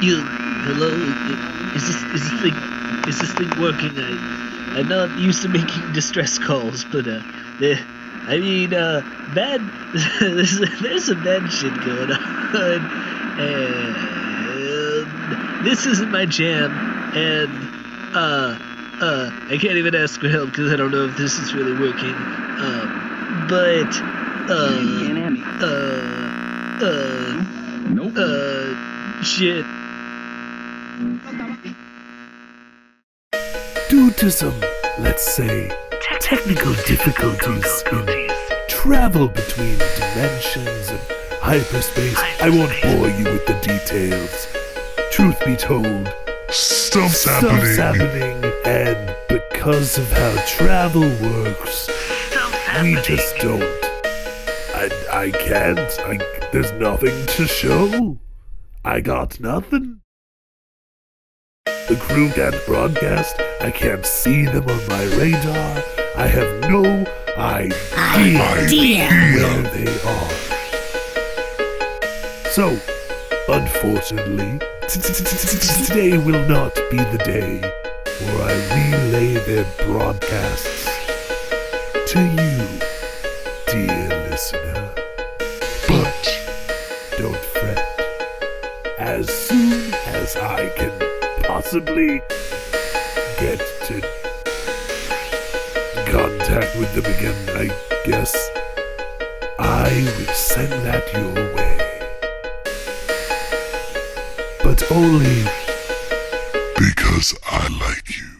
You, hello? Is this is this thing is this thing working? I I'm not used to making distress calls, but uh, the, I mean uh, bad. there's there's some bad shit going on, and this isn't my jam, and uh uh I can't even ask for help because I don't know if this is really working. Um, but uh uh uh Nope. uh shit. Due to some, let's say, technical difficulties in travel between dimensions and hyperspace, I won't bore you with the details. Truth be told, Stuff's stuff's happening. happening, and because of how travel works, we just don't. I, I can't. I, there's nothing to show. I got nothing. The crew can't broadcast. I can't see them on my radar. I have no idea where they are. So, unfortunately, today will not be the day where I relay their broadcasts to you, dear listener. But don't fret. As soon as I can possibly get to contact with them again, I guess I will send that your way. But only Because I like you.